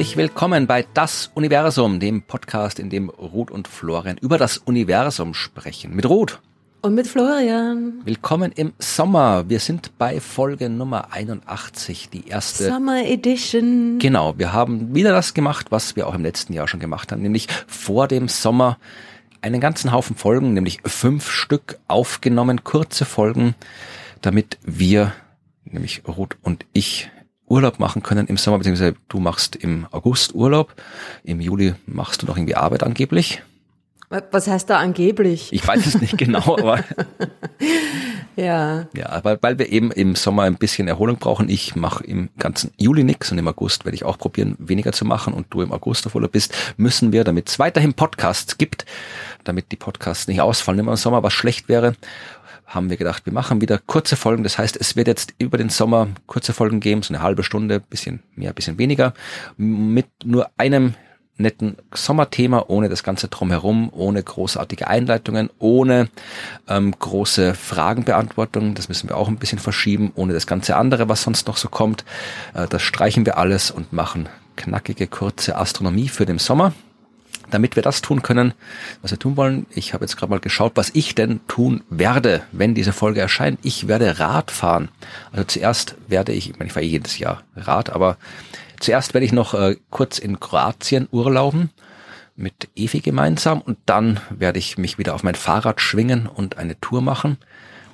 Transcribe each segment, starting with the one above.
Herzlich willkommen bei Das Universum, dem Podcast, in dem Ruth und Florian über das Universum sprechen. Mit Ruth. Und mit Florian. Willkommen im Sommer. Wir sind bei Folge Nummer 81, die erste. Summer Edition. Genau, wir haben wieder das gemacht, was wir auch im letzten Jahr schon gemacht haben, nämlich vor dem Sommer einen ganzen Haufen Folgen, nämlich fünf Stück aufgenommen, kurze Folgen, damit wir, nämlich Ruth und ich, Urlaub machen können im Sommer, beziehungsweise du machst im August Urlaub, im Juli machst du noch irgendwie Arbeit angeblich. Was heißt da angeblich? Ich weiß es nicht genau, aber ja. Ja, aber weil wir eben im Sommer ein bisschen Erholung brauchen. Ich mache im ganzen Juli nix und im August werde ich auch probieren, weniger zu machen und du im August auf Urlaub bist, müssen wir, damit es weiterhin Podcasts gibt, damit die Podcasts nicht ausfallen immer im Sommer, was schlecht wäre, haben wir gedacht, wir machen wieder kurze Folgen. Das heißt, es wird jetzt über den Sommer kurze Folgen geben, so eine halbe Stunde, bisschen mehr, bisschen weniger, mit nur einem netten Sommerthema, ohne das Ganze drumherum, ohne großartige Einleitungen, ohne ähm, große Fragenbeantwortung. Das müssen wir auch ein bisschen verschieben, ohne das ganze andere, was sonst noch so kommt. Äh, das streichen wir alles und machen knackige, kurze Astronomie für den Sommer. Damit wir das tun können, was wir tun wollen, ich habe jetzt gerade mal geschaut, was ich denn tun werde, wenn diese Folge erscheint. Ich werde Rad fahren. Also zuerst werde ich, ich meine, ich fahre jedes Jahr Rad, aber Zuerst werde ich noch äh, kurz in Kroatien urlauben mit Evi gemeinsam und dann werde ich mich wieder auf mein Fahrrad schwingen und eine Tour machen,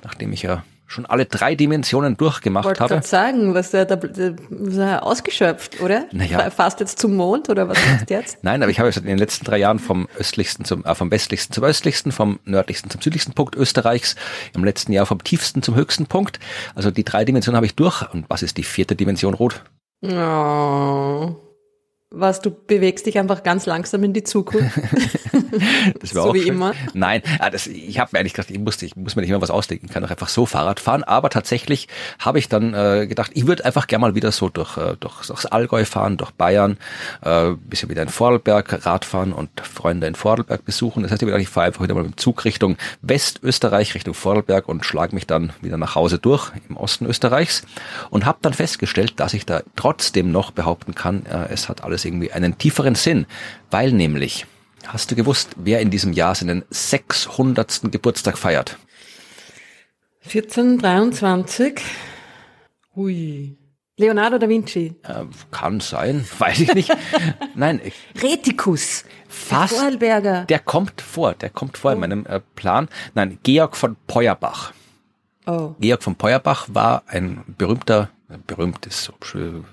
nachdem ich ja schon alle drei Dimensionen durchgemacht Wollte habe. Ich sagen, was der, der, der ausgeschöpft, oder? Naja. Fast jetzt zum Mond oder was machst jetzt? Nein, aber ich habe in den letzten drei Jahren vom östlichsten zum, äh, vom westlichsten zum östlichsten, vom nördlichsten zum südlichsten Punkt Österreichs, im letzten Jahr vom tiefsten zum höchsten Punkt. Also die drei Dimensionen habe ich durch. Und was ist die vierte Dimension rot? Oh. Was, du bewegst dich einfach ganz langsam in die Zukunft. das war so auch wie schön. immer. Nein, ah, das, ich habe mir eigentlich gedacht, ich, musste, ich muss mir nicht immer was ausdenken, ich kann doch einfach so Fahrrad fahren. Aber tatsächlich habe ich dann äh, gedacht, ich würde einfach gerne mal wieder so durch, äh, durch durchs Allgäu fahren, durch Bayern, äh, bisschen wieder in Vorarlberg Rad fahren und Freunde in Vorarlberg besuchen. Das heißt, ich, ich fahre einfach wieder mal mit dem Zug Richtung Westösterreich, Richtung Vorarlberg und schlage mich dann wieder nach Hause durch im Osten Österreichs und habe dann festgestellt, dass ich da trotzdem noch behaupten kann, äh, es hat alles irgendwie einen tieferen Sinn, weil nämlich, hast du gewusst, wer in diesem Jahr seinen 600. Geburtstag feiert? 1423. Hui. Leonardo da Vinci. Äh, kann sein, weiß ich nicht. Nein, ich- Retikus. fast. Vorarlberger. Der kommt vor, der kommt vor in meinem äh, Plan. Nein, Georg von Peuerbach. Oh. Georg von Peuerbach war ein berühmter, berühmt ist so, schön,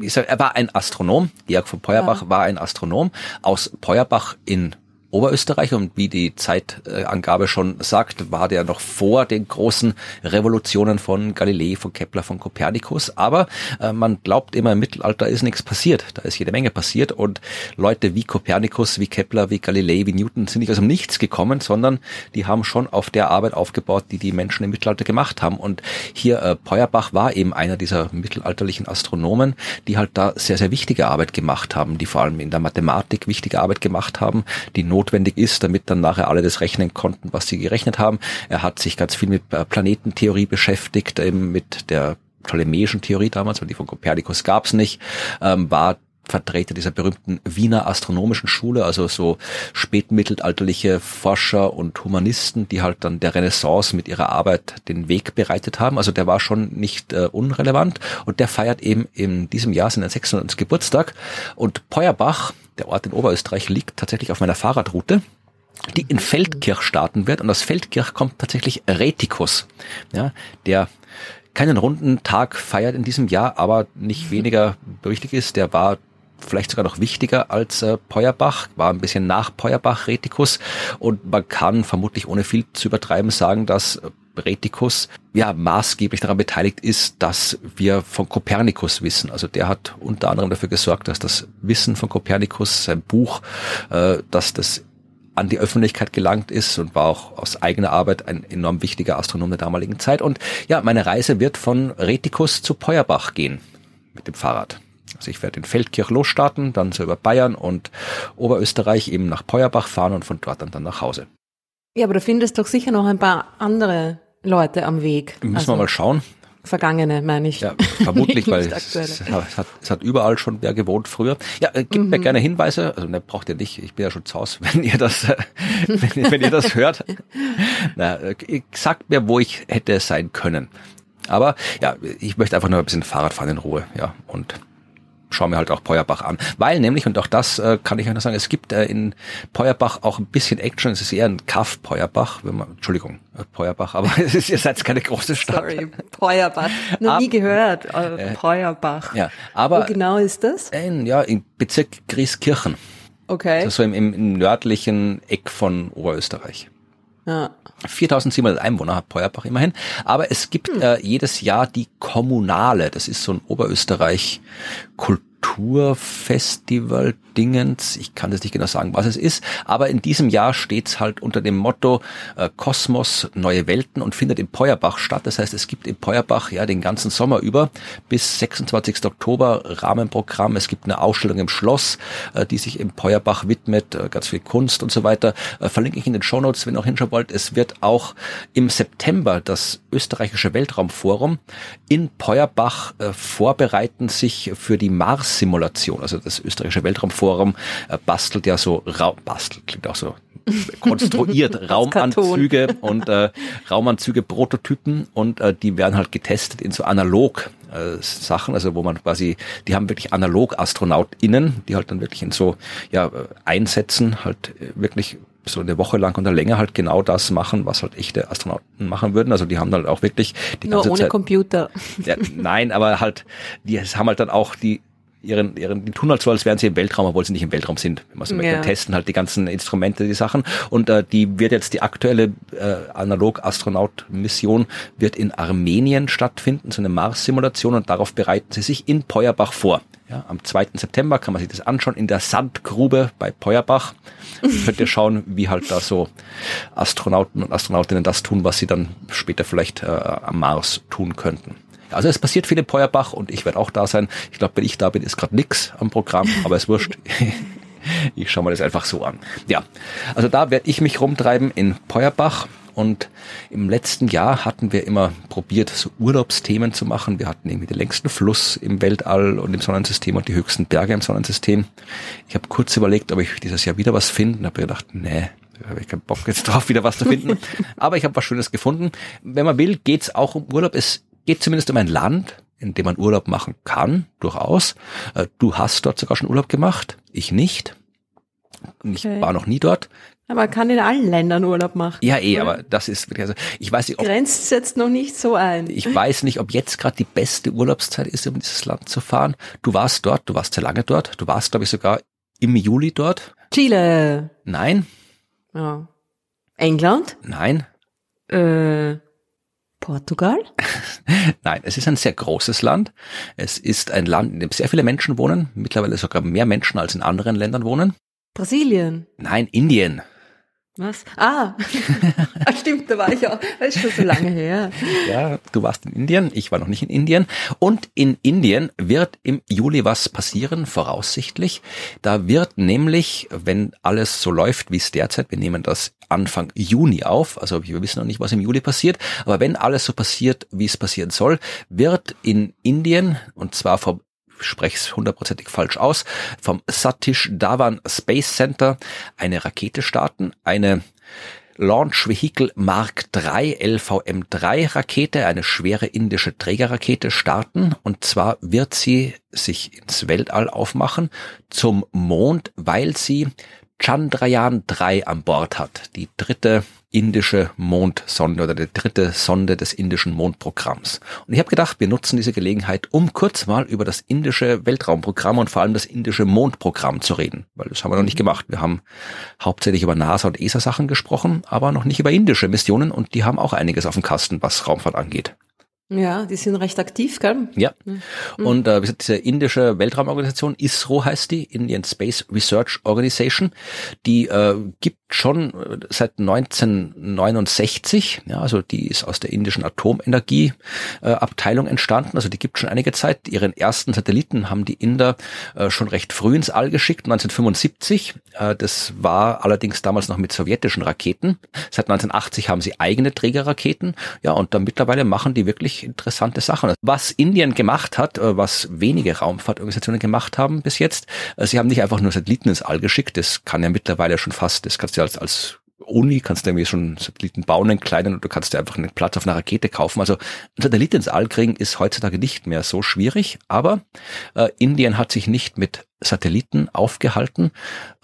ich sag, er war ein Astronom. Georg von Peuerbach war ein Astronom aus Peuerbach in Oberösterreich und wie die Zeitangabe schon sagt, war der noch vor den großen Revolutionen von Galilei, von Kepler, von Kopernikus. Aber äh, man glaubt immer, im Mittelalter ist nichts passiert. Da ist jede Menge passiert und Leute wie Kopernikus, wie Kepler, wie Galilei, wie Newton sind nicht aus dem Nichts gekommen, sondern die haben schon auf der Arbeit aufgebaut, die die Menschen im Mittelalter gemacht haben. Und hier äh, Peuerbach war eben einer dieser mittelalterlichen Astronomen, die halt da sehr, sehr wichtige Arbeit gemacht haben, die vor allem in der Mathematik wichtige Arbeit gemacht haben, die notwendig ist, damit dann nachher alle das rechnen konnten, was sie gerechnet haben. Er hat sich ganz viel mit äh, Planetentheorie beschäftigt, eben mit der ptolemäischen Theorie damals, weil die von Kopernikus gab's nicht, ähm, war Vertreter dieser berühmten Wiener astronomischen Schule, also so spätmittelalterliche Forscher und Humanisten, die halt dann der Renaissance mit ihrer Arbeit den Weg bereitet haben. Also der war schon nicht äh, unrelevant und der feiert eben in diesem Jahr seinen 600. Geburtstag und Peuerbach, der Ort in Oberösterreich, liegt tatsächlich auf meiner Fahrradroute die in Feldkirch starten wird. Und aus Feldkirch kommt tatsächlich Retikus, ja, der keinen runden Tag feiert in diesem Jahr, aber nicht weniger wichtig ist. Der war vielleicht sogar noch wichtiger als äh, Peuerbach, war ein bisschen nach Peuerbach Retikus und man kann vermutlich ohne viel zu übertreiben sagen, dass Retikus ja maßgeblich daran beteiligt ist, dass wir von Kopernikus wissen. Also der hat unter anderem dafür gesorgt, dass das Wissen von Kopernikus, sein Buch, äh, dass das an die Öffentlichkeit gelangt ist und war auch aus eigener Arbeit ein enorm wichtiger Astronom der damaligen Zeit. Und ja, meine Reise wird von Retikus zu Peuerbach gehen mit dem Fahrrad. Also ich werde in Feldkirch losstarten, dann so über Bayern und Oberösterreich eben nach Peuerbach fahren und von dort dann, dann nach Hause. Ja, aber du findest doch sicher noch ein paar andere Leute am Weg. Müssen Also, wir mal schauen. Vergangene, meine ich. Ja, vermutlich, weil es, es, hat, es hat überall schon wer gewohnt früher. Ja, äh, gebt mhm. mir gerne Hinweise. Also ne, braucht ihr nicht. Ich bin ja schon zu Hause, wenn ihr das, äh, wenn, wenn ihr das hört. Na, äh, sagt mir, wo ich hätte sein können. Aber ja, ich möchte einfach nur ein bisschen Fahrrad fahren in Ruhe. Ja, und schaue mir halt auch Peuerbach an. Weil nämlich, und auch das äh, kann ich euch noch sagen, es gibt äh, in Peuerbach auch ein bisschen Action. Es ist eher ein Kaff Peuerbach, wenn man, Entschuldigung, äh, Peuerbach, aber es ist, ihr seid keine große Stadt. Sorry, Peuerbach. Noch Ab, nie gehört. Äh, Peuerbach. Ja, aber. Wo genau ist das? In, ja, im Bezirk Grieskirchen. Okay. Das ist so im, im nördlichen Eck von Oberösterreich. Ja. 4700 Einwohner hat Peuerbach immerhin. Aber es gibt hm. äh, jedes Jahr die Kommunale. Das ist so ein Oberösterreich Kulturfestival Dingens. Ich kann jetzt nicht genau sagen, was es ist, aber in diesem Jahr steht es halt unter dem Motto äh, Kosmos, neue Welten und findet in Peuerbach statt. Das heißt, es gibt in Peuerbach ja den ganzen Sommer über bis 26. Oktober Rahmenprogramm. Es gibt eine Ausstellung im Schloss, äh, die sich in Peuerbach widmet, äh, ganz viel Kunst und so weiter. Äh, verlinke ich in den Shownotes, wenn ihr auch hinschauen wollt. Es wird auch im September das österreichische Weltraumforum in Peuerbach äh, vorbereiten sich für die Mars-Simulation, also das österreichische Weltraumforum Forum äh, bastelt ja so Raum, bastelt klingt auch so konstruiert Raumanzüge und äh, Raumanzüge Prototypen und äh, die werden halt getestet in so analog äh, Sachen, also wo man quasi, die haben wirklich analog AstronautInnen, die halt dann wirklich in so ja äh, einsetzen, halt wirklich so eine Woche lang oder länger halt genau das machen, was halt echte Astronauten machen würden. Also die haben halt auch wirklich die ganze Nur ohne Zeit, Computer. Ja, nein, aber halt, die haben halt dann auch die ihren, ihren, die tun halt so, als wären sie im Weltraum, obwohl sie nicht im Weltraum sind. Wenn man so ja. testen halt die ganzen Instrumente, die Sachen. Und äh, die wird jetzt die aktuelle äh, Analog-Astronaut-Mission wird in Armenien stattfinden, so eine Mars-Simulation und darauf bereiten sie sich in Peuerbach vor. Ja, am 2. September kann man sich das anschauen in der Sandgrube bei Peuerbach. Könnt ihr schauen, wie halt da so Astronauten und Astronautinnen das tun, was sie dann später vielleicht äh, am Mars tun könnten. Also es passiert viel in Peuerbach und ich werde auch da sein. Ich glaube, wenn ich da bin, ist gerade nix am Programm, aber es wurscht. ich schaue mir das einfach so an. Ja, also da werde ich mich rumtreiben in Peuerbach. Und im letzten Jahr hatten wir immer probiert, so Urlaubsthemen zu machen. Wir hatten irgendwie den längsten Fluss im Weltall und im Sonnensystem und die höchsten Berge im Sonnensystem. Ich habe kurz überlegt, ob ich dieses Jahr wieder was finde und habe gedacht, nee, da habe ich keinen Bock jetzt drauf, wieder was zu finden. Aber ich habe was Schönes gefunden. Wenn man will, geht's auch um Urlaub. Es geht zumindest um ein Land, in dem man Urlaub machen kann, durchaus. Äh, du hast dort sogar schon Urlaub gemacht, ich nicht. Ich okay. war noch nie dort. Aber man kann in allen Ländern Urlaub machen. Ja, eh, oder? aber das ist also ich weiß nicht, ob, Grenzt jetzt noch nicht so ein. Ich weiß nicht, ob jetzt gerade die beste Urlaubszeit ist, um dieses Land zu fahren. Du warst dort, du warst sehr lange dort. Du warst, glaube ich, sogar im Juli dort. Chile. Nein. Ja. England? Nein. Äh, Portugal? Nein, es ist ein sehr großes Land. Es ist ein Land, in dem sehr viele Menschen wohnen, mittlerweile sogar mehr Menschen als in anderen Ländern wohnen. Brasilien? Nein, Indien. Was? Ah, ah, stimmt, da war ich auch. Das ist schon so lange her. Ja, du warst in Indien, ich war noch nicht in Indien. Und in Indien wird im Juli was passieren, voraussichtlich. Da wird nämlich, wenn alles so läuft, wie es derzeit, wir nehmen das Anfang Juni auf, also wir wissen noch nicht, was im Juli passiert, aber wenn alles so passiert, wie es passieren soll, wird in Indien, und zwar vom spreche es hundertprozentig falsch aus, vom Satish Dhawan Space Center eine Rakete starten, eine Launch Vehicle Mark III LVM3 Rakete, eine schwere indische Trägerrakete starten. Und zwar wird sie sich ins Weltall aufmachen zum Mond, weil sie Chandrayaan 3 an Bord hat, die dritte indische Mondsonde oder die dritte Sonde des indischen Mondprogramms. Und ich habe gedacht, wir nutzen diese Gelegenheit, um kurz mal über das indische Weltraumprogramm und vor allem das indische Mondprogramm zu reden, weil das haben wir noch nicht mhm. gemacht. Wir haben hauptsächlich über NASA und ESA Sachen gesprochen, aber noch nicht über indische Missionen und die haben auch einiges auf dem Kasten, was Raumfahrt angeht. Ja, die sind recht aktiv, gell? Ja. Und äh, wie gesagt, diese indische Weltraumorganisation, ISRO heißt die, Indian Space Research Organization, die äh, gibt schon äh, seit 1969, ja, also die ist aus der indischen Atomenergieabteilung äh, entstanden, also die gibt schon einige Zeit. Ihren ersten Satelliten haben die Inder äh, schon recht früh ins All geschickt, 1975. Äh, das war allerdings damals noch mit sowjetischen Raketen. Seit 1980 haben sie eigene Trägerraketen, ja, und dann mittlerweile machen die wirklich interessante Sachen. Was Indien gemacht hat, äh, was wenige Raumfahrtorganisationen gemacht haben bis jetzt, äh, sie haben nicht einfach nur Satelliten ins All geschickt, das kann ja mittlerweile schon fast, das kannst du als, als Uni kannst du irgendwie schon Satelliten bauen, einen kleinen, du kannst dir einfach einen Platz auf einer Rakete kaufen. Also ein Satellit ins All kriegen ist heutzutage nicht mehr so schwierig, aber äh, Indien hat sich nicht mit Satelliten aufgehalten.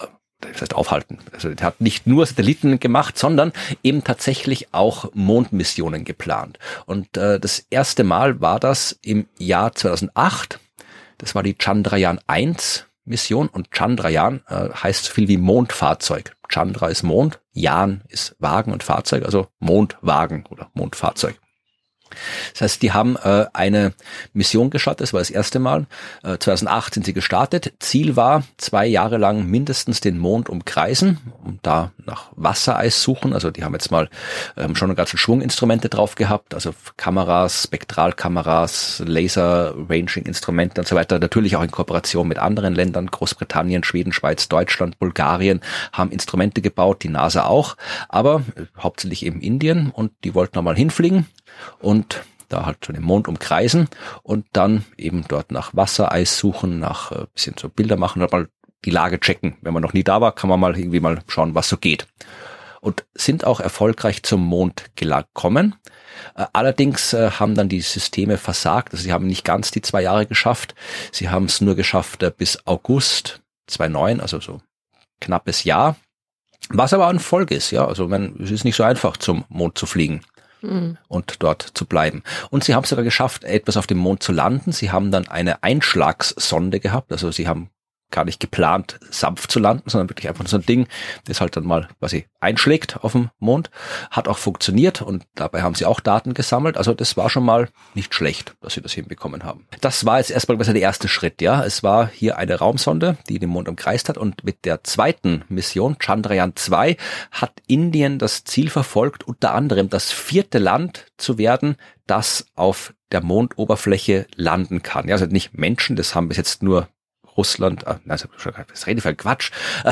Äh, das heißt aufhalten. Also er hat nicht nur Satelliten gemacht, sondern eben tatsächlich auch Mondmissionen geplant. Und äh, das erste Mal war das im Jahr 2008. Das war die Chandrayaan 1 Mission und Chandrayaan äh, heißt so viel wie Mondfahrzeug. Chandra ist Mond, Yan ist Wagen und Fahrzeug, also Mondwagen oder Mondfahrzeug. Das heißt, die haben äh, eine Mission gestartet, das war das erste Mal. Äh, 2008 sind sie gestartet. Ziel war, zwei Jahre lang mindestens den Mond umkreisen und da nach Wassereis suchen. Also die haben jetzt mal ähm, schon eine ganze Schwunginstrumente drauf gehabt, also Kameras, Spektralkameras, Laser-Ranging-Instrumente und so weiter. Natürlich auch in Kooperation mit anderen Ländern, Großbritannien, Schweden, Schweiz, Deutschland, Bulgarien, haben Instrumente gebaut, die NASA auch, aber äh, hauptsächlich eben Indien und die wollten nochmal hinfliegen und da halt schon den Mond umkreisen und dann eben dort nach Wassereis suchen, nach äh, bisschen so Bilder machen und mal die Lage checken. Wenn man noch nie da war, kann man mal irgendwie mal schauen, was so geht. Und sind auch erfolgreich zum Mond gekommen. Äh, allerdings äh, haben dann die Systeme versagt. Also sie haben nicht ganz die zwei Jahre geschafft. Sie haben es nur geschafft äh, bis August 2009, also so knappes Jahr. Was aber ein Folge ist, ja. Also wenn, es ist nicht so einfach, zum Mond zu fliegen mhm. und dort zu bleiben. Und sie haben es sogar geschafft, etwas auf dem Mond zu landen. Sie haben dann eine Einschlagssonde gehabt. Also sie haben gar nicht geplant, sanft zu landen, sondern wirklich einfach so ein Ding, das halt dann mal quasi einschlägt auf dem Mond. Hat auch funktioniert und dabei haben sie auch Daten gesammelt. Also das war schon mal nicht schlecht, dass sie das hinbekommen haben. Das war jetzt erstmal der erste Schritt, ja. Es war hier eine Raumsonde, die den Mond umkreist hat und mit der zweiten Mission, Chandrayaan 2, hat Indien das Ziel verfolgt, unter anderem das vierte Land zu werden, das auf der Mondoberfläche landen kann. Ja, also nicht Menschen, das haben bis jetzt nur Russland, äh, also das rede für Quatsch,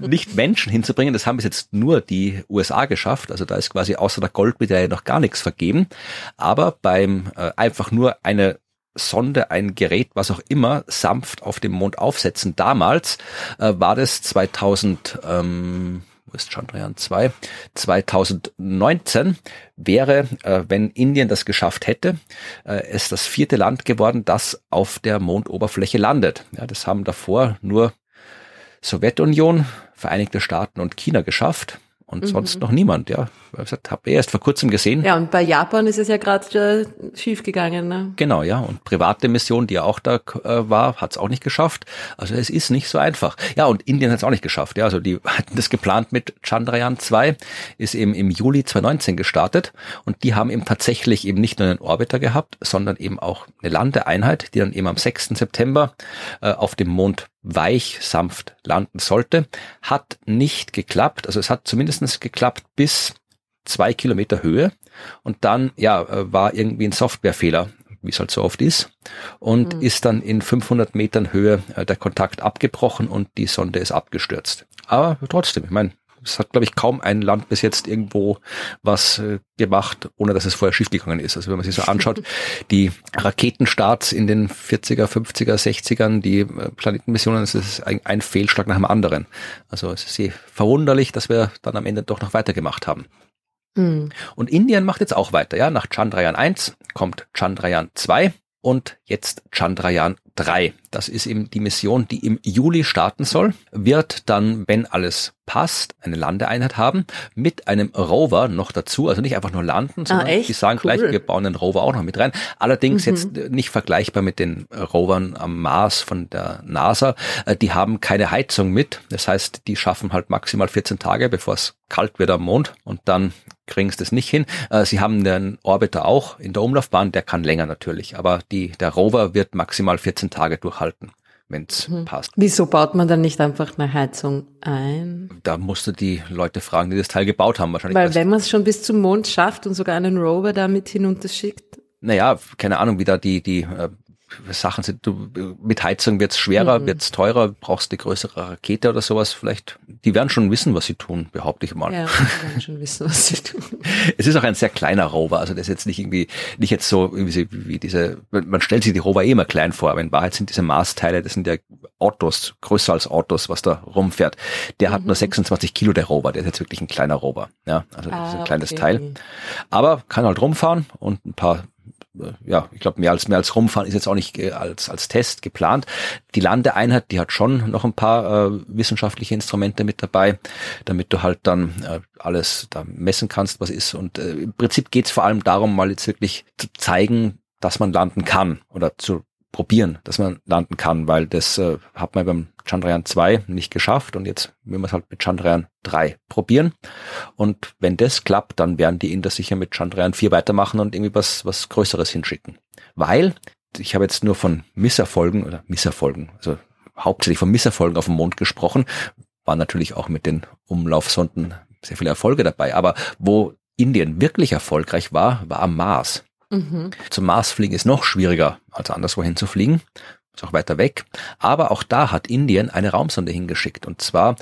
nicht Menschen hinzubringen. Das haben bis jetzt nur die USA geschafft. Also da ist quasi außer der Goldmedaille noch gar nichts vergeben. Aber beim äh, einfach nur eine Sonde, ein Gerät, was auch immer, sanft auf dem Mond aufsetzen. Damals äh, war das 2000, ähm, ist Chandrayaan 2? 2019 wäre, äh, wenn Indien das geschafft hätte, äh, es das vierte Land geworden, das auf der Mondoberfläche landet. Ja, das haben davor nur Sowjetunion, Vereinigte Staaten und China geschafft und mhm. sonst noch niemand, ja. Ich habe erst vor kurzem gesehen. Ja, und bei Japan ist es ja gerade äh, schief gegangen, ne? Genau, ja. Und private Mission, die ja auch da äh, war, hat es auch nicht geschafft. Also es ist nicht so einfach. Ja, und Indien hat es auch nicht geschafft. Ja, also die hatten das geplant mit Chandrayaan 2, ist eben im Juli 2019 gestartet und die haben eben tatsächlich eben nicht nur einen Orbiter gehabt, sondern eben auch eine Landeeinheit, die dann eben am 6. September äh, auf dem Mond weich, sanft landen sollte. Hat nicht geklappt. Also es hat zumindestens geklappt bis zwei Kilometer Höhe. Und dann, ja, äh, war irgendwie ein Softwarefehler, wie es halt so oft ist. Und mhm. ist dann in 500 Metern Höhe äh, der Kontakt abgebrochen und die Sonde ist abgestürzt. Aber trotzdem, ich meine, es hat, glaube ich, kaum ein Land bis jetzt irgendwo was äh, gemacht, ohne dass es vorher schiefgegangen ist. Also wenn man sich so anschaut, die Raketenstarts in den 40er, 50er, 60ern, die äh, Planetenmissionen, das ist ein, ein Fehlschlag nach dem anderen. Also es ist sehr verwunderlich, dass wir dann am Ende doch noch weitergemacht haben. Mhm. Und Indien macht jetzt auch weiter, ja. Nach Chandrayaan 1 kommt Chandrayaan 2 und jetzt Chandrayaan 3. Das ist eben die Mission, die im Juli starten soll, wird dann, wenn alles passt, eine Landeeinheit haben, mit einem Rover noch dazu, also nicht einfach nur landen, sondern ah, die sagen cool. gleich, wir bauen den Rover auch noch mit rein. Allerdings mhm. jetzt nicht vergleichbar mit den Rovern am Mars von der NASA. Äh, die haben keine Heizung mit. Das heißt, die schaffen halt maximal 14 Tage, bevor es kalt wird am Mond und dann kriegen sie das nicht hin. Äh, sie haben den Orbiter auch in der Umlaufbahn, der kann länger natürlich, aber die, der Rover wird maximal 14 Tage durchhalten wenn es mhm. passt. Wieso baut man dann nicht einfach eine Heizung ein? Da musst du die Leute fragen, die das Teil gebaut haben wahrscheinlich. Weil wenn man es schon bis zum Mond schafft und sogar einen Rover damit hinunterschickt. Naja, keine Ahnung, wie da die, die äh, Sachen sind, du, mit Heizung wird's schwerer, mhm. wird's teurer, brauchst eine größere Rakete oder sowas vielleicht. Die werden schon wissen, was sie tun, behaupte ich mal. Ja, die werden schon wissen, was sie tun. es ist auch ein sehr kleiner Rover, also das ist jetzt nicht irgendwie, nicht jetzt so wie, wie diese, man stellt sich die Rover eh immer klein vor, aber in Wahrheit sind diese Maßteile, das sind ja Autos, größer als Autos, was da rumfährt. Der mhm. hat nur 26 mhm. Kilo, der Rover, der ist jetzt wirklich ein kleiner Rover. Ja, also das ah, ist ein kleines okay. Teil. Aber kann halt rumfahren und ein paar ja, ich glaube, mehr als mehr als rumfahren ist jetzt auch nicht äh, als als Test geplant. Die Landeeinheit, die hat schon noch ein paar äh, wissenschaftliche Instrumente mit dabei, damit du halt dann äh, alles da messen kannst, was ist. Und äh, im Prinzip geht es vor allem darum, mal jetzt wirklich zu zeigen, dass man landen kann oder zu probieren, dass man landen kann, weil das äh, hat man beim Chandrayaan 2 nicht geschafft und jetzt will man es halt mit Chandrayaan 3 probieren. Und wenn das klappt, dann werden die Inder sicher mit Chandrayaan 4 weitermachen und irgendwie was, was Größeres hinschicken. Weil, ich habe jetzt nur von Misserfolgen oder Misserfolgen, also hauptsächlich von Misserfolgen auf dem Mond gesprochen, war natürlich auch mit den Umlaufsonden sehr viele Erfolge dabei. Aber wo Indien wirklich erfolgreich war, war am Mars. Mhm. Zum Mars fliegen ist noch schwieriger, als anderswohin zu fliegen. Ist auch weiter weg. Aber auch da hat Indien eine Raumsonde hingeschickt. Und zwar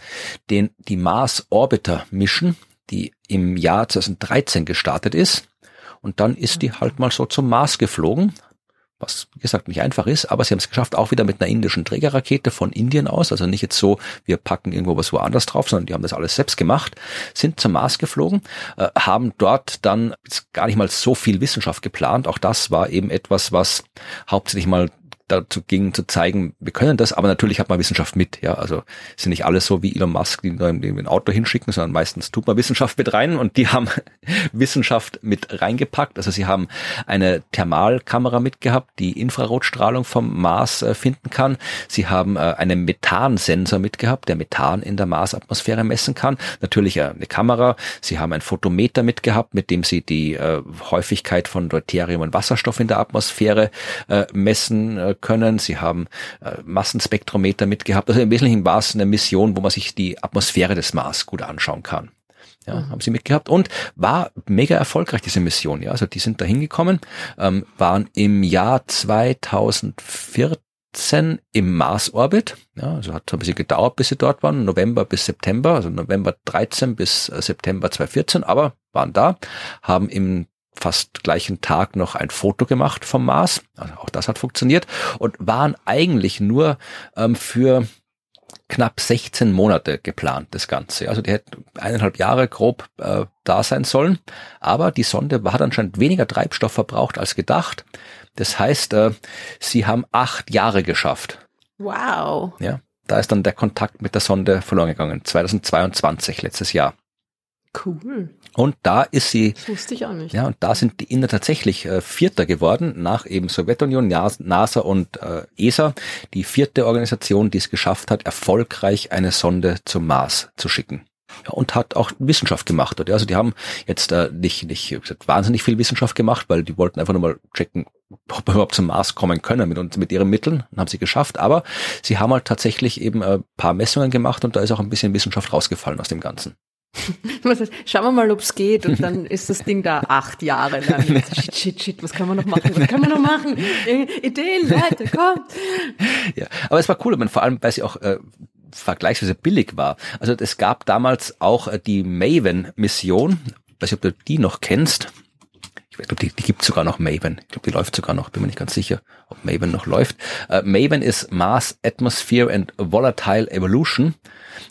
den, die Mars Orbiter Mission, die im Jahr 2013 gestartet ist. Und dann ist die halt mal so zum Mars geflogen, was wie gesagt nicht einfach ist, aber sie haben es geschafft, auch wieder mit einer indischen Trägerrakete von Indien aus, also nicht jetzt so, wir packen irgendwo was woanders drauf, sondern die haben das alles selbst gemacht, sind zum Mars geflogen, äh, haben dort dann gar nicht mal so viel Wissenschaft geplant, auch das war eben etwas, was hauptsächlich mal dazu ging, zu zeigen, wir können das, aber natürlich hat man Wissenschaft mit, ja, also sind nicht alle so wie Elon Musk, die ein Auto hinschicken, sondern meistens tut man Wissenschaft mit rein und die haben Wissenschaft mit reingepackt, also sie haben eine Thermalkamera mitgehabt, die Infrarotstrahlung vom Mars äh, finden kann, sie haben äh, einen Methansensor mitgehabt, der Methan in der Marsatmosphäre messen kann, natürlich äh, eine Kamera, sie haben ein Photometer mitgehabt, mit dem sie die Häufigkeit von Deuterium und Wasserstoff in der Atmosphäre messen können. Sie haben äh, Massenspektrometer mitgehabt. Also im Wesentlichen war es eine Mission, wo man sich die Atmosphäre des Mars gut anschauen kann. Ja, mhm. haben sie mitgehabt und war mega erfolgreich, diese Mission. Ja, also die sind da hingekommen, ähm, waren im Jahr 2014 im Mars-Orbit. Ja, also hat ein bisschen gedauert, bis sie dort waren, November bis September, also November 13 bis äh, September 2014, aber waren da, haben im fast gleichen Tag noch ein Foto gemacht vom Mars. Also auch das hat funktioniert und waren eigentlich nur ähm, für knapp 16 Monate geplant, das Ganze. Also die hätten eineinhalb Jahre grob äh, da sein sollen. Aber die Sonde hat anscheinend weniger Treibstoff verbraucht als gedacht. Das heißt, äh, sie haben acht Jahre geschafft. Wow. Ja, da ist dann der Kontakt mit der Sonde verloren gegangen. 2022, letztes Jahr. Cool. Und da ist sie. Das wusste ich auch nicht. Ja, und da sind die Inder tatsächlich äh, Vierter geworden, nach eben Sowjetunion, NASA und äh, ESA, die vierte Organisation, die es geschafft hat, erfolgreich eine Sonde zum Mars zu schicken. Ja, und hat auch Wissenschaft gemacht. Dort. Also die haben jetzt äh, nicht, nicht wahnsinnig viel Wissenschaft gemacht, weil die wollten einfach nur mal checken, ob wir überhaupt zum Mars kommen können mit, uns, mit ihren Mitteln. Und haben sie geschafft. Aber sie haben halt tatsächlich eben ein äh, paar Messungen gemacht und da ist auch ein bisschen Wissenschaft rausgefallen aus dem Ganzen. Schauen wir mal, ob es geht. Und dann ist das Ding da acht Jahre lang. Shit, shit, shit, was kann man noch machen? Was kann man noch machen? Ideen, Leute, kommt. Ja, aber es war cool, man, vor allem, weil sie auch äh, vergleichsweise billig war. Also es gab damals auch äh, die Maven-Mission. Weiß nicht, ob du die noch kennst. Ich glaube, die, die gibt sogar noch Maven. Ich glaube, die läuft sogar noch. Bin mir nicht ganz sicher, ob Maven noch läuft. Äh, Maven ist Mars Atmosphere and Volatile Evolution.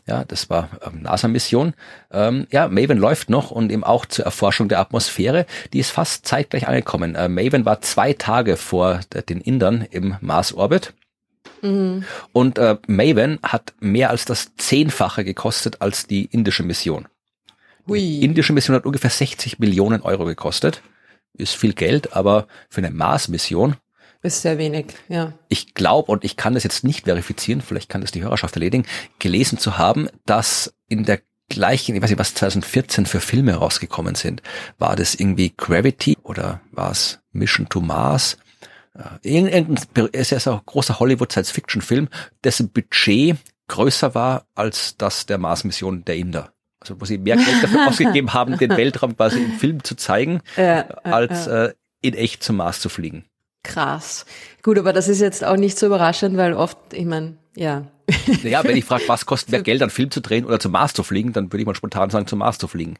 Ja, das war ähm, NASA-Mission. Ähm, ja, Maven läuft noch und eben auch zur Erforschung der Atmosphäre. Die ist fast zeitgleich angekommen. Äh, Maven war zwei Tage vor den Indern im Mars-Orbit. Mhm. Und äh, Maven hat mehr als das Zehnfache gekostet als die indische Mission. Hui. Die indische Mission hat ungefähr 60 Millionen Euro gekostet. Ist viel Geld, aber für eine Mars-Mission ist sehr wenig, ja. Ich glaube, und ich kann das jetzt nicht verifizieren, vielleicht kann das die Hörerschaft erledigen, gelesen zu haben, dass in der gleichen, ich weiß nicht, was 2014 für Filme rausgekommen sind. War das irgendwie Gravity oder war es Mission to Mars? Äh, irgendein, es ist ein großer Hollywood-Science-Fiction-Film, dessen Budget größer war als das der Mars-Mission der Inder. Also wo sie mehr Geld dafür ausgegeben haben, den Weltraum quasi im Film zu zeigen, äh, äh, als äh, in echt zum Mars zu fliegen. Krass. Gut, aber das ist jetzt auch nicht so überraschend, weil oft, ich meine, ja. Naja, wenn ich frage, was kostet mehr Geld, einen Film zu drehen oder zum Mars zu fliegen, dann würde ich mal spontan sagen, zum Mars zu fliegen.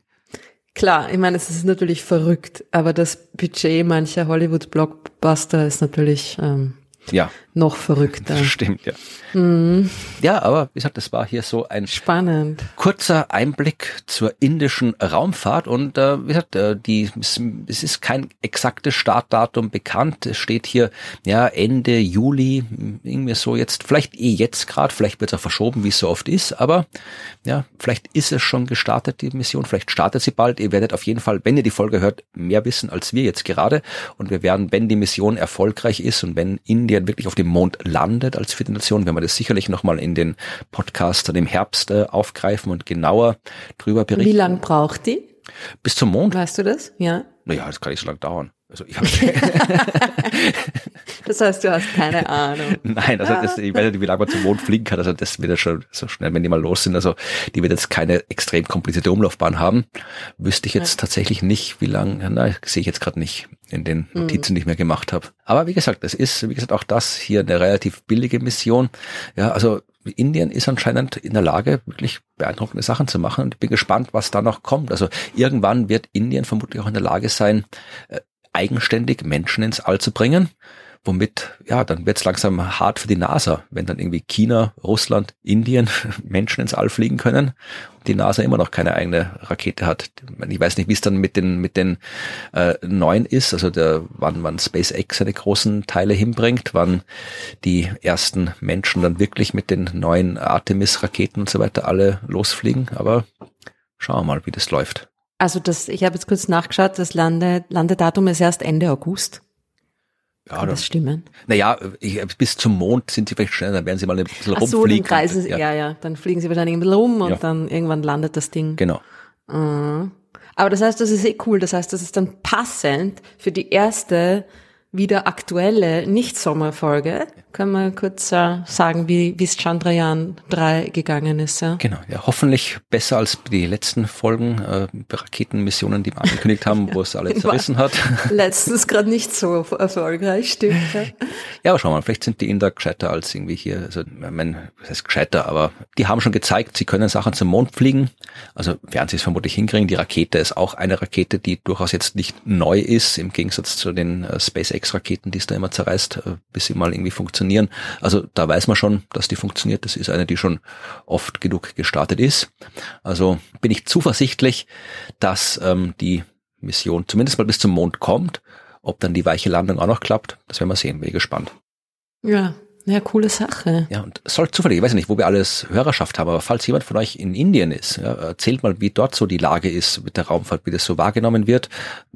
Klar, ich meine, es ist natürlich verrückt, aber das Budget mancher Hollywood-Blockbuster ist natürlich ähm, ja. Noch verrückter. Stimmt, ja. Mhm. Ja, aber wie gesagt, das war hier so ein spannend kurzer Einblick zur indischen Raumfahrt und äh, wie gesagt, äh, die es ist kein exaktes Startdatum bekannt. Es steht hier ja Ende Juli irgendwie so jetzt vielleicht eh jetzt gerade, vielleicht wird es auch verschoben, wie es so oft ist, aber ja, vielleicht ist es schon gestartet die Mission, vielleicht startet sie bald. Ihr werdet auf jeden Fall, wenn ihr die Folge hört, mehr wissen als wir jetzt gerade und wir werden, wenn die Mission erfolgreich ist und wenn Indien wirklich auf dem Mond landet als vierte Nation, wenn wir das sicherlich nochmal in den Podcast dann im Herbst äh, aufgreifen und genauer drüber berichten. Wie lang braucht die? Bis zum Mond. Weißt du das? Ja. Naja, das kann nicht so lange dauern. Also ich das heißt, du hast keine Ahnung. Nein, also das, ich weiß nicht, wie lange man zum Mond fliegen kann. Also das wird ja schon so schnell, wenn die mal los sind. Also die wird jetzt keine extrem komplizierte Umlaufbahn haben. Wüsste ich jetzt ja. tatsächlich nicht, wie lange. Nein, sehe ich jetzt gerade nicht in den mhm. Notizen, mhm. die ich mir gemacht habe. Aber wie gesagt, es ist, wie gesagt, auch das hier eine relativ billige Mission. Ja, also Indien ist anscheinend in der Lage, wirklich beeindruckende Sachen zu machen. Und ich bin gespannt, was da noch kommt. Also irgendwann wird Indien vermutlich auch in der Lage sein, äh, eigenständig Menschen ins All zu bringen. Womit, ja, dann wird es langsam hart für die NASA, wenn dann irgendwie China, Russland, Indien Menschen ins All fliegen können und die NASA immer noch keine eigene Rakete hat. Ich weiß nicht, wie es dann mit den mit den äh, neuen ist, also der, wann wann SpaceX seine großen Teile hinbringt, wann die ersten Menschen dann wirklich mit den neuen Artemis-Raketen und so weiter alle losfliegen. Aber schauen wir mal, wie das läuft. Also das, ich habe jetzt kurz nachgeschaut, das Lande, Landedatum ist erst Ende August. Ja, Kann das stimmen? Naja, bis zum Mond sind sie vielleicht schneller, dann werden sie mal ein bisschen Ach rumfliegen. So, dann kreisen sie, ja. ja, ja, dann fliegen sie wahrscheinlich ein bisschen rum und ja. dann irgendwann landet das Ding. Genau. Mhm. Aber das heißt, das ist eh cool. Das heißt, das ist dann passend für die erste wieder aktuelle Nicht-Sommerfolge. Können wir kurz äh, sagen, wie es Chandrayaan 3 gegangen ist? Ja? Genau, ja, hoffentlich besser als die letzten Folgen, äh, Raketenmissionen, die wir angekündigt haben, wo es alle zerrissen hat. Letztens gerade nicht so erfolgreich, stimmt. Ja. ja, aber schau mal, vielleicht sind die Inder gescheiter als irgendwie hier, also ich meine, was heißt gescheiter, aber die haben schon gezeigt, sie können Sachen zum Mond fliegen, also werden sie es vermutlich hinkriegen. Die Rakete ist auch eine Rakete, die durchaus jetzt nicht neu ist, im Gegensatz zu den äh, SpaceX SpaceX-Raketen, die es da immer zerreißt, äh, bis sie mal irgendwie funktionieren. Also da weiß man schon, dass die funktioniert. Das ist eine, die schon oft genug gestartet ist. Also bin ich zuversichtlich, dass ähm, die Mission zumindest mal bis zum Mond kommt. Ob dann die weiche Landung auch noch klappt, das werden wir sehen. Bin gespannt. Ja, ja, coole Sache. Ja, und soll zufällig, ich weiß nicht, wo wir alles Hörerschaft haben, aber falls jemand von euch in Indien ist, ja, erzählt mal, wie dort so die Lage ist mit der Raumfahrt, wie das so wahrgenommen wird,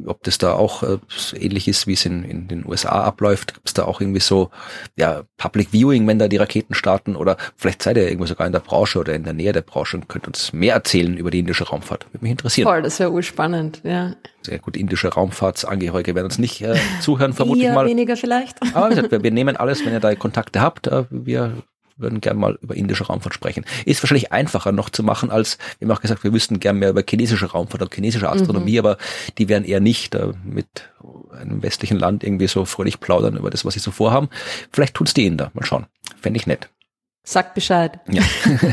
ob das da auch äh, ähnlich ist, wie es in, in den USA abläuft, gibt es da auch irgendwie so, ja, Public Viewing, wenn da die Raketen starten oder vielleicht seid ihr irgendwo sogar in der Branche oder in der Nähe der Branche und könnt uns mehr erzählen über die indische Raumfahrt. Würde mich interessieren. Voll, das wäre urspannend, ja. Sehr gut, indische Raumfahrtsangehörige werden uns nicht äh, zuhören, vermutlich Eher mal. weniger vielleicht. Aber wir, wir nehmen alles, wenn ihr da Kontakte habt. Äh, wir würden gerne mal über indische Raumfahrt sprechen. Ist wahrscheinlich einfacher noch zu machen, als wir haben auch gesagt, wir wüssten gerne mehr über chinesische Raumfahrt und chinesische Astronomie, mhm. aber die werden eher nicht äh, mit einem westlichen Land irgendwie so fröhlich plaudern über das, was sie so vorhaben. Vielleicht tun's die Inder. Mal schauen. Fände ich nett. Sagt Bescheid. Ja.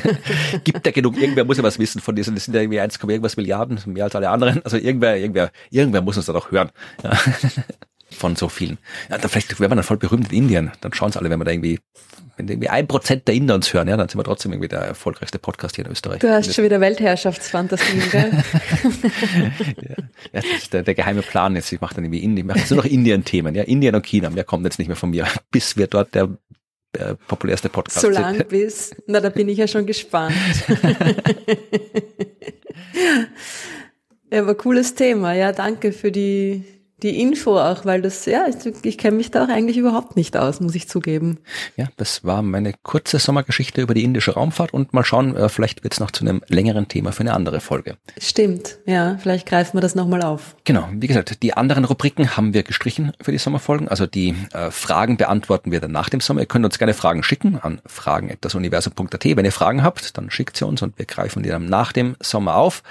Gibt ja genug, irgendwer muss ja was wissen von diesen, das sind ja irgendwie 1, irgendwas Milliarden, mehr als alle anderen. Also irgendwer, irgendwer, irgendwer muss uns da doch hören. Ja. Von so vielen. Ja, dann vielleicht wäre man dann voll berühmt in Indien. Dann schauen es alle, wenn wir da irgendwie, wenn irgendwie ein Prozent der Inder uns hören, ja, dann sind wir trotzdem irgendwie der erfolgreichste Podcast hier in Österreich. Du hast schon wieder Weltherrschaftsfantasien, gell? ja, das ist der, der geheime Plan jetzt. Ich mache dann irgendwie Indien, ich mache jetzt nur noch Indien-Themen, ja, Indien und China. Mehr kommt jetzt nicht mehr von mir, bis wir dort der der populärste Podcast. So lang bis, na, da bin ich ja schon gespannt. ja, aber cooles Thema. Ja, danke für die, die Info auch, weil das, ja, ich, ich kenne mich da auch eigentlich überhaupt nicht aus, muss ich zugeben. Ja, das war meine kurze Sommergeschichte über die indische Raumfahrt und mal schauen, äh, vielleicht wird es noch zu einem längeren Thema für eine andere Folge. Stimmt, ja, vielleicht greifen wir das nochmal auf. Genau, wie gesagt, die anderen Rubriken haben wir gestrichen für die Sommerfolgen, also die äh, Fragen beantworten wir dann nach dem Sommer. Ihr könnt uns gerne Fragen schicken an fragen.dasuniversum.at. Wenn ihr Fragen habt, dann schickt sie uns und wir greifen die dann nach dem Sommer auf.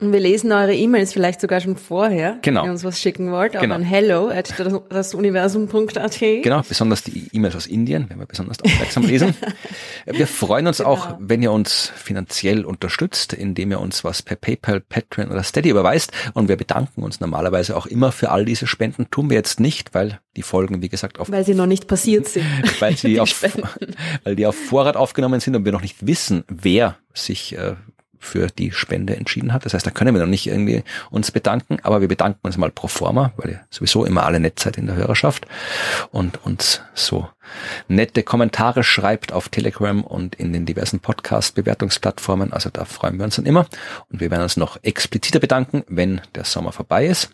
Und wir lesen eure E-Mails vielleicht sogar schon vorher, genau. wenn ihr uns was schicken wollt. Wollt, genau. an hello at dasuniversum.at. Genau, besonders die E-Mails aus Indien, wenn wir besonders aufmerksam lesen. wir freuen uns genau. auch, wenn ihr uns finanziell unterstützt, indem ihr uns was per PayPal, Patreon oder Steady überweist. Und wir bedanken uns normalerweise auch immer für all diese Spenden. Tun wir jetzt nicht, weil die Folgen, wie gesagt, auf... Weil sie noch nicht passiert sind. weil, sie auf, weil die auf Vorrat aufgenommen sind und wir noch nicht wissen, wer sich äh, für die Spende entschieden hat. Das heißt, da können wir noch nicht irgendwie uns bedanken, aber wir bedanken uns mal pro forma, weil ihr sowieso immer alle nett seid in der Hörerschaft und uns so nette Kommentare schreibt auf Telegram und in den diversen Podcast-Bewertungsplattformen. Also da freuen wir uns dann immer. Und wir werden uns noch expliziter bedanken, wenn der Sommer vorbei ist.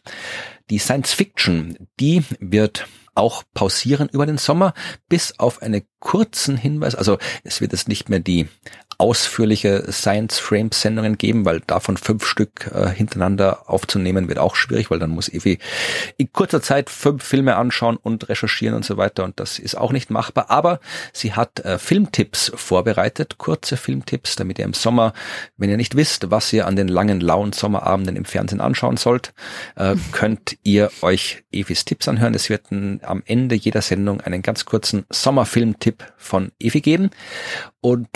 Die Science Fiction, die wird auch pausieren über den Sommer, bis auf einen kurzen Hinweis. Also es wird jetzt nicht mehr die ausführliche Science-Frame-Sendungen geben, weil davon fünf Stück äh, hintereinander aufzunehmen wird auch schwierig, weil dann muss Evi in kurzer Zeit fünf Filme anschauen und recherchieren und so weiter und das ist auch nicht machbar. Aber sie hat äh, Filmtipps vorbereitet, kurze Filmtipps, damit ihr im Sommer, wenn ihr nicht wisst, was ihr an den langen, lauen Sommerabenden im Fernsehen anschauen sollt, äh, könnt ihr euch Evis Tipps anhören. Es wird ein, am Ende jeder Sendung einen ganz kurzen Sommerfilmtipp von Evi geben und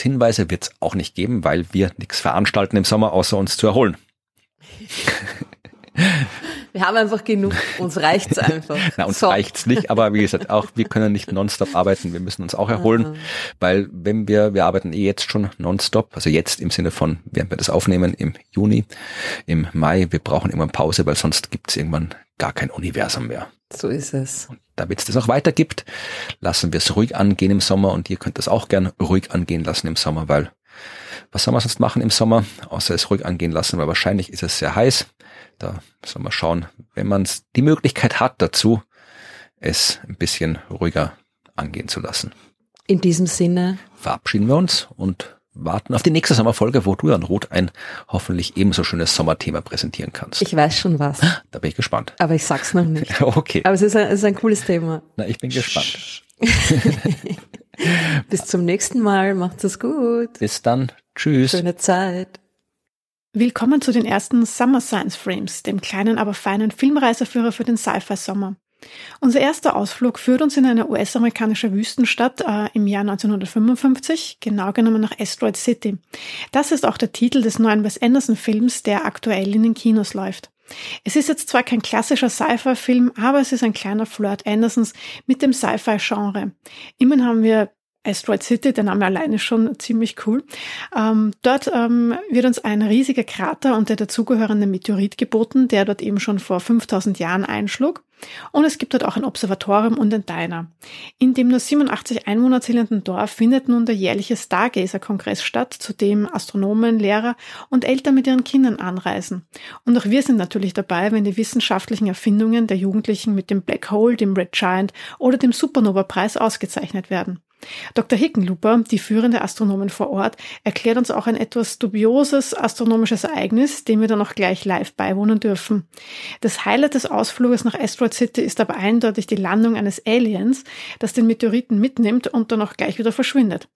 Veranstaltungshinweise wird es auch nicht geben, weil wir nichts veranstalten im Sommer, außer uns zu erholen. Wir haben einfach genug, uns reicht's einfach. Na, uns so. reicht's nicht, aber wie gesagt, auch wir können nicht nonstop arbeiten, wir müssen uns auch erholen, mhm. weil wenn wir, wir arbeiten eh jetzt schon nonstop, also jetzt im Sinne von, während wir das aufnehmen im Juni, im Mai, wir brauchen immer Pause, weil sonst gibt's irgendwann gar kein Universum mehr. So ist es. Und damit es das auch weiter gibt, lassen wir es ruhig angehen im Sommer und ihr könnt das auch gern ruhig angehen lassen im Sommer, weil was soll man sonst machen im Sommer, außer es ruhig angehen lassen, weil wahrscheinlich ist es sehr heiß. Da soll man schauen, wenn man die Möglichkeit hat dazu, es ein bisschen ruhiger angehen zu lassen. In diesem Sinne verabschieden wir uns und warten auf die nächste Sommerfolge, wo du dann Rot ein hoffentlich ebenso schönes Sommerthema präsentieren kannst. Ich weiß schon was. Da bin ich gespannt. Aber ich sag's noch nicht. okay. Aber es ist ein, es ist ein cooles Thema. Na, ich bin gespannt. Bis zum nächsten Mal. Macht's es gut. Bis dann. Tschüss. Schöne Zeit. Willkommen zu den ersten Summer Science Frames, dem kleinen, aber feinen Filmreiseführer für den Sci-Fi-Sommer. Unser erster Ausflug führt uns in eine US-amerikanische Wüstenstadt äh, im Jahr 1955, genau genommen nach Asteroid City. Das ist auch der Titel des neuen Wes Anderson-Films, der aktuell in den Kinos läuft. Es ist jetzt zwar kein klassischer Sci-Fi-Film, aber es ist ein kleiner Flirt Andersons mit dem Sci-Fi-Genre. Immerhin haben wir Asteroid City, der Name alleine schon ziemlich cool. Ähm, dort ähm, wird uns ein riesiger Krater und der dazugehörende Meteorit geboten, der dort eben schon vor 5000 Jahren einschlug. Und es gibt dort auch ein Observatorium und ein Diner. In dem nur 87 Einwohner zählenden Dorf findet nun der jährliche Stargazer-Kongress statt, zu dem Astronomen, Lehrer und Eltern mit ihren Kindern anreisen. Und auch wir sind natürlich dabei, wenn die wissenschaftlichen Erfindungen der Jugendlichen mit dem Black Hole, dem Red Giant oder dem Supernova-Preis ausgezeichnet werden. Dr. Hickenlooper, die führende Astronomin vor Ort, erklärt uns auch ein etwas dubioses astronomisches Ereignis, dem wir dann auch gleich live beiwohnen dürfen. Das Highlight des Ausfluges nach Asteroid City ist aber eindeutig die Landung eines Aliens, das den Meteoriten mitnimmt und dann auch gleich wieder verschwindet.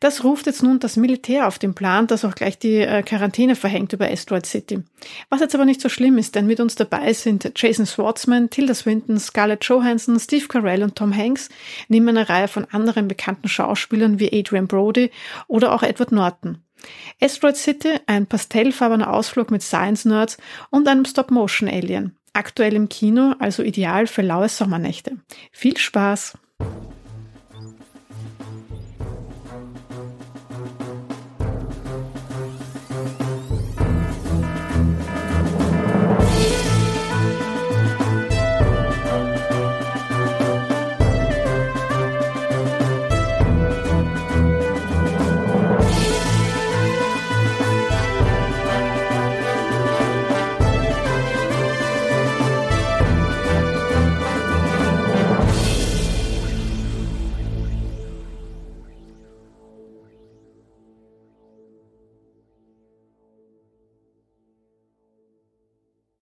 Das ruft jetzt nun das Militär auf den Plan, das auch gleich die äh, Quarantäne verhängt über Asteroid City. Was jetzt aber nicht so schlimm ist, denn mit uns dabei sind Jason Schwartzman, Tilda Swinton, Scarlett Johansson, Steve Carell und Tom Hanks, neben einer Reihe von anderen bekannten Schauspielern wie Adrian Brody oder auch Edward Norton. Asteroid City, ein pastellfarbener Ausflug mit Science-Nerds und einem Stop-Motion-Alien. Aktuell im Kino, also ideal für laue Sommernächte. Viel Spaß!